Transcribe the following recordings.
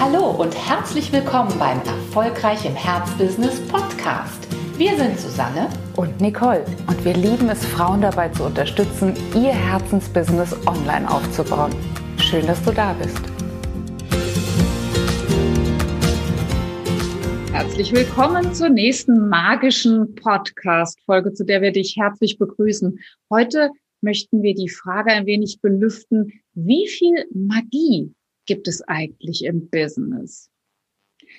Hallo und herzlich willkommen beim Erfolgreich im Herzbusiness Podcast. Wir sind Susanne und Nicole und wir lieben es, Frauen dabei zu unterstützen, ihr Herzensbusiness online aufzubauen. Schön, dass du da bist. Herzlich willkommen zur nächsten magischen Podcast-Folge, zu der wir dich herzlich begrüßen. Heute möchten wir die Frage ein wenig belüften, wie viel Magie gibt es eigentlich im Business?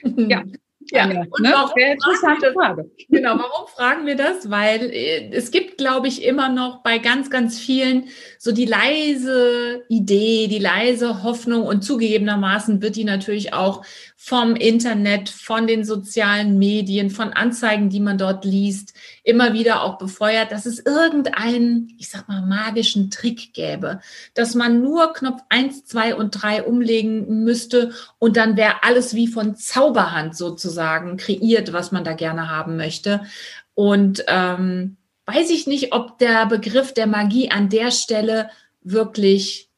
Ja, ja, eine, und ne? warum interessante Frage. Genau, warum fragen wir das? Weil äh, es gibt, glaube ich, immer noch bei ganz, ganz vielen so die leise Idee, die leise Hoffnung und zugegebenermaßen wird die natürlich auch vom Internet, von den sozialen Medien, von Anzeigen, die man dort liest, immer wieder auch befeuert, dass es irgendeinen, ich sag mal, magischen Trick gäbe, dass man nur Knopf eins, zwei und drei umlegen müsste und dann wäre alles wie von Zauberhand sozusagen kreiert, was man da gerne haben möchte. Und ähm, weiß ich nicht, ob der Begriff der Magie an der Stelle wirklich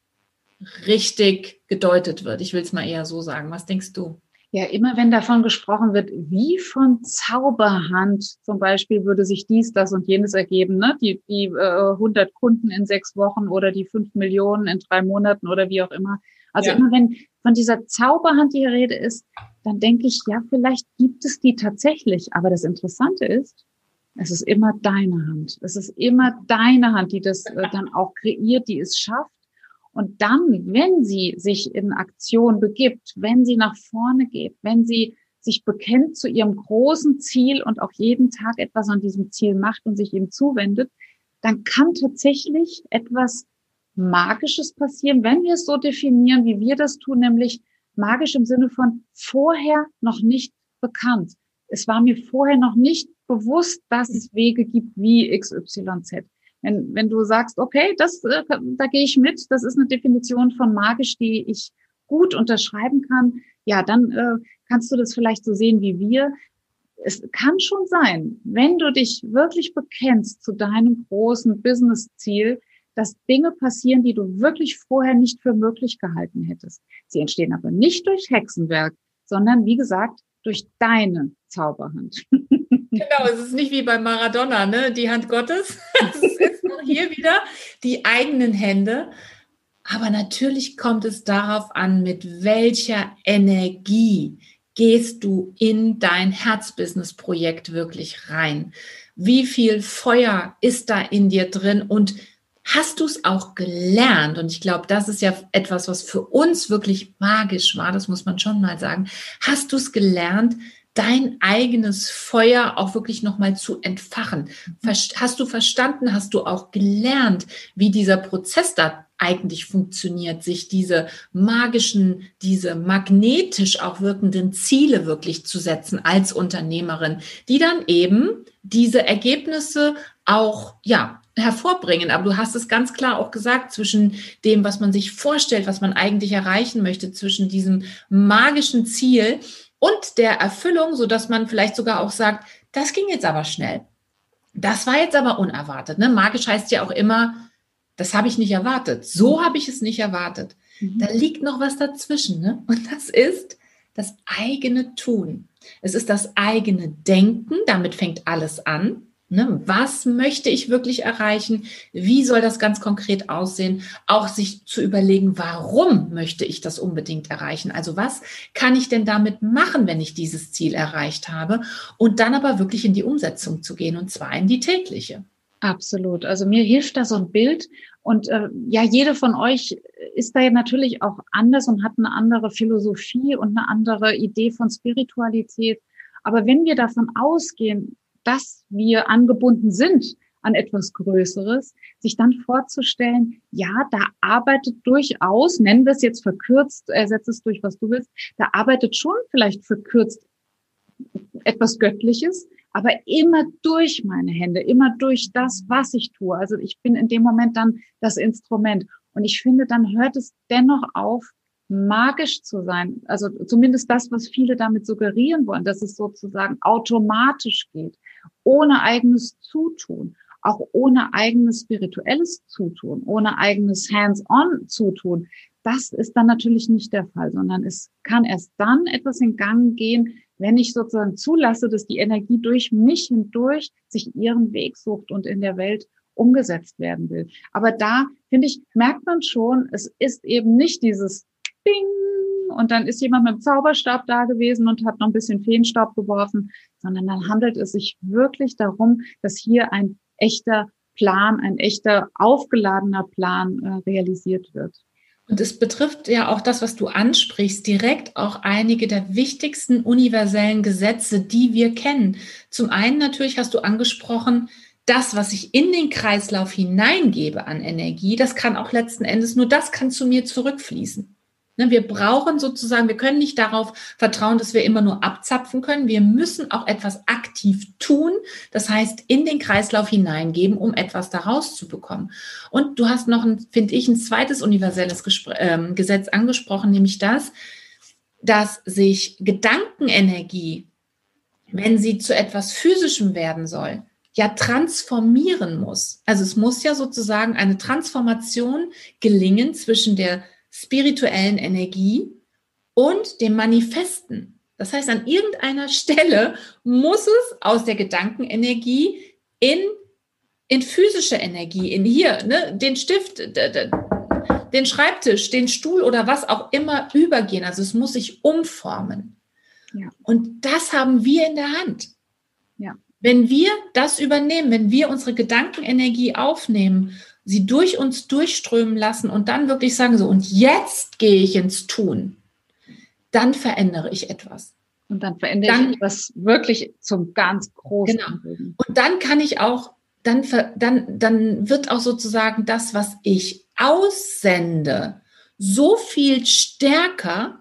richtig gedeutet wird. Ich will es mal eher so sagen. Was denkst du? Ja, immer wenn davon gesprochen wird, wie von Zauberhand zum Beispiel würde sich dies, das und jenes ergeben, ne? die, die äh, 100 Kunden in sechs Wochen oder die 5 Millionen in drei Monaten oder wie auch immer. Also ja. immer wenn von dieser Zauberhand die Rede ist, dann denke ich, ja, vielleicht gibt es die tatsächlich. Aber das Interessante ist, es ist immer deine Hand. Es ist immer deine Hand, die das äh, dann auch kreiert, die es schafft und dann, wenn sie sich in Aktion begibt, wenn sie nach vorne geht, wenn sie sich bekennt zu ihrem großen Ziel und auch jeden Tag etwas an diesem Ziel macht und sich ihm zuwendet, dann kann tatsächlich etwas Magisches passieren, wenn wir es so definieren, wie wir das tun, nämlich magisch im Sinne von vorher noch nicht bekannt. Es war mir vorher noch nicht bewusst, dass es Wege gibt wie XYZ. Wenn, wenn du sagst, okay, das, äh, da gehe ich mit, das ist eine Definition von magisch, die ich gut unterschreiben kann, ja, dann äh, kannst du das vielleicht so sehen wie wir. Es kann schon sein, wenn du dich wirklich bekennst zu deinem großen Business-Ziel, dass Dinge passieren, die du wirklich vorher nicht für möglich gehalten hättest. Sie entstehen aber nicht durch Hexenwerk, sondern wie gesagt, durch deine Zauberhand. Genau, es ist nicht wie bei Maradona, ne? Die Hand Gottes. Hier wieder die eigenen Hände. Aber natürlich kommt es darauf an, mit welcher Energie gehst du in dein Herzbusiness-Projekt wirklich rein? Wie viel Feuer ist da in dir drin und hast du es auch gelernt? Und ich glaube, das ist ja etwas, was für uns wirklich magisch war, das muss man schon mal sagen. Hast du es gelernt, dein eigenes Feuer auch wirklich nochmal zu entfachen. Hast du verstanden, hast du auch gelernt, wie dieser Prozess da eigentlich funktioniert, sich diese magischen, diese magnetisch auch wirkenden Ziele wirklich zu setzen als Unternehmerin, die dann eben diese Ergebnisse auch, ja, hervorbringen. Aber du hast es ganz klar auch gesagt, zwischen dem, was man sich vorstellt, was man eigentlich erreichen möchte, zwischen diesem magischen Ziel und der Erfüllung, so dass man vielleicht sogar auch sagt, das ging jetzt aber schnell. Das war jetzt aber unerwartet. Ne? Magisch heißt ja auch immer, das habe ich nicht erwartet. So habe ich es nicht erwartet. Mhm. Da liegt noch was dazwischen. Ne? Und das ist das eigene Tun. Es ist das eigene Denken. Damit fängt alles an. Ne? Was möchte ich wirklich erreichen? Wie soll das ganz konkret aussehen? Auch sich zu überlegen, warum möchte ich das unbedingt erreichen? Also was kann ich denn damit machen, wenn ich dieses Ziel erreicht habe? Und dann aber wirklich in die Umsetzung zu gehen und zwar in die tägliche. Absolut. Also mir hilft da so ein Bild. Und äh, ja, jede von euch ist da ja natürlich auch anders und hat eine andere Philosophie und eine andere Idee von Spiritualität. Aber wenn wir davon ausgehen, dass wir angebunden sind an etwas Größeres, sich dann vorzustellen, ja, da arbeitet durchaus, nennen wir es jetzt verkürzt, ersetze es durch was du willst, da arbeitet schon vielleicht verkürzt etwas Göttliches, aber immer durch meine Hände, immer durch das, was ich tue. Also ich bin in dem Moment dann das Instrument. Und ich finde, dann hört es dennoch auf, magisch zu sein. Also zumindest das, was viele damit suggerieren wollen, dass es sozusagen automatisch geht, ohne eigenes Zutun, auch ohne eigenes spirituelles Zutun, ohne eigenes Hands-on Zutun. das ist dann natürlich nicht der Fall, sondern es kann erst dann etwas in Gang gehen, wenn ich sozusagen zulasse, dass die Energie durch mich hindurch sich ihren Weg sucht und in der Welt umgesetzt werden will. Aber da, finde ich, merkt man schon, es ist eben nicht dieses Ding und dann ist jemand mit dem Zauberstab da gewesen und hat noch ein bisschen Feenstaub geworfen, sondern dann handelt es sich wirklich darum, dass hier ein echter Plan, ein echter aufgeladener Plan äh, realisiert wird. Und es betrifft ja auch das, was du ansprichst, direkt auch einige der wichtigsten universellen Gesetze, die wir kennen. Zum einen natürlich hast du angesprochen, das, was ich in den Kreislauf hineingebe an Energie, das kann auch letzten Endes nur das kann zu mir zurückfließen. Ne, wir brauchen sozusagen, wir können nicht darauf vertrauen, dass wir immer nur abzapfen können. Wir müssen auch etwas aktiv tun. Das heißt, in den Kreislauf hineingeben, um etwas daraus zu bekommen. Und du hast noch, finde ich, ein zweites universelles Gespr ähm, Gesetz angesprochen, nämlich das, dass sich Gedankenenergie, wenn sie zu etwas Physischem werden soll, ja transformieren muss. Also es muss ja sozusagen eine Transformation gelingen zwischen der spirituellen Energie und dem Manifesten. Das heißt, an irgendeiner Stelle muss es aus der Gedankenenergie in, in physische Energie, in hier, ne, den Stift, den Schreibtisch, den Stuhl oder was auch immer übergehen. Also es muss sich umformen. Ja. Und das haben wir in der Hand. Ja. Wenn wir das übernehmen, wenn wir unsere Gedankenenergie aufnehmen sie durch uns durchströmen lassen und dann wirklich sagen so, und jetzt gehe ich ins Tun, dann verändere ich etwas. Und dann verändere dann, ich etwas wirklich zum ganz großen. Genau. Und dann kann ich auch, dann, dann, dann wird auch sozusagen das, was ich aussende, so viel stärker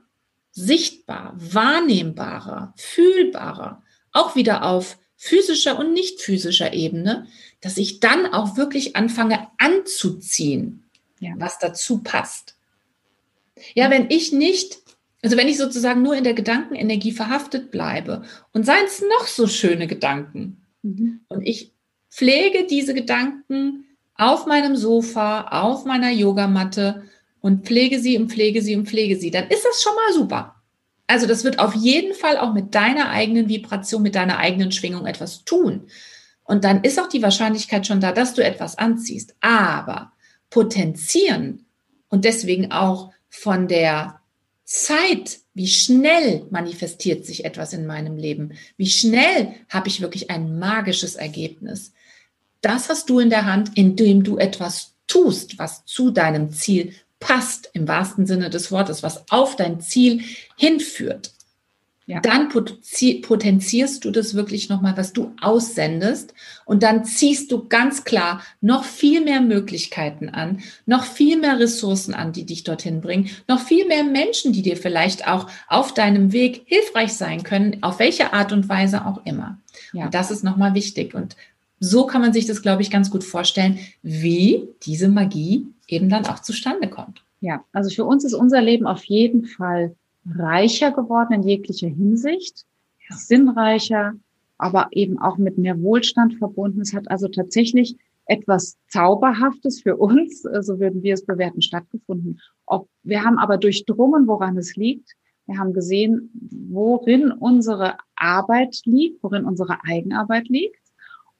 sichtbar, wahrnehmbarer, fühlbarer, auch wieder auf physischer und nicht physischer Ebene, dass ich dann auch wirklich anfange anzuziehen, ja. was dazu passt. Ja, wenn ich nicht, also wenn ich sozusagen nur in der Gedankenenergie verhaftet bleibe und seien es noch so schöne Gedanken mhm. und ich pflege diese Gedanken auf meinem Sofa, auf meiner Yogamatte und pflege sie und pflege sie und pflege sie, dann ist das schon mal super. Also das wird auf jeden Fall auch mit deiner eigenen Vibration, mit deiner eigenen Schwingung etwas tun. Und dann ist auch die Wahrscheinlichkeit schon da, dass du etwas anziehst. Aber potenzieren und deswegen auch von der Zeit, wie schnell manifestiert sich etwas in meinem Leben, wie schnell habe ich wirklich ein magisches Ergebnis. Das hast du in der Hand, indem du etwas tust, was zu deinem Ziel passt, im wahrsten Sinne des Wortes, was auf dein Ziel hinführt. Ja. Dann potenzierst du das wirklich nochmal, was du aussendest. Und dann ziehst du ganz klar noch viel mehr Möglichkeiten an, noch viel mehr Ressourcen an, die dich dorthin bringen, noch viel mehr Menschen, die dir vielleicht auch auf deinem Weg hilfreich sein können, auf welche Art und Weise auch immer. Ja. Und das ist nochmal wichtig. Und so kann man sich das, glaube ich, ganz gut vorstellen, wie diese Magie eben dann auch zustande kommt. Ja, also für uns ist unser Leben auf jeden Fall reicher geworden in jeglicher Hinsicht, ja. sinnreicher, aber eben auch mit mehr Wohlstand verbunden. Es hat also tatsächlich etwas Zauberhaftes für uns, so würden wir es bewerten, stattgefunden. Ob, wir haben aber durchdrungen, woran es liegt. Wir haben gesehen, worin unsere Arbeit liegt, worin unsere Eigenarbeit liegt.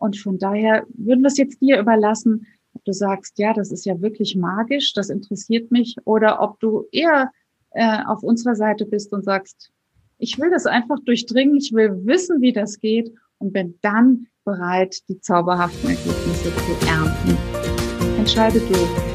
Und von daher würden wir es jetzt dir überlassen, ob du sagst, ja, das ist ja wirklich magisch, das interessiert mich, oder ob du eher äh, auf unserer Seite bist und sagst, ich will das einfach durchdringen, ich will wissen, wie das geht und bin dann bereit, die zauberhaften Ergebnisse zu ernten. Entscheide du.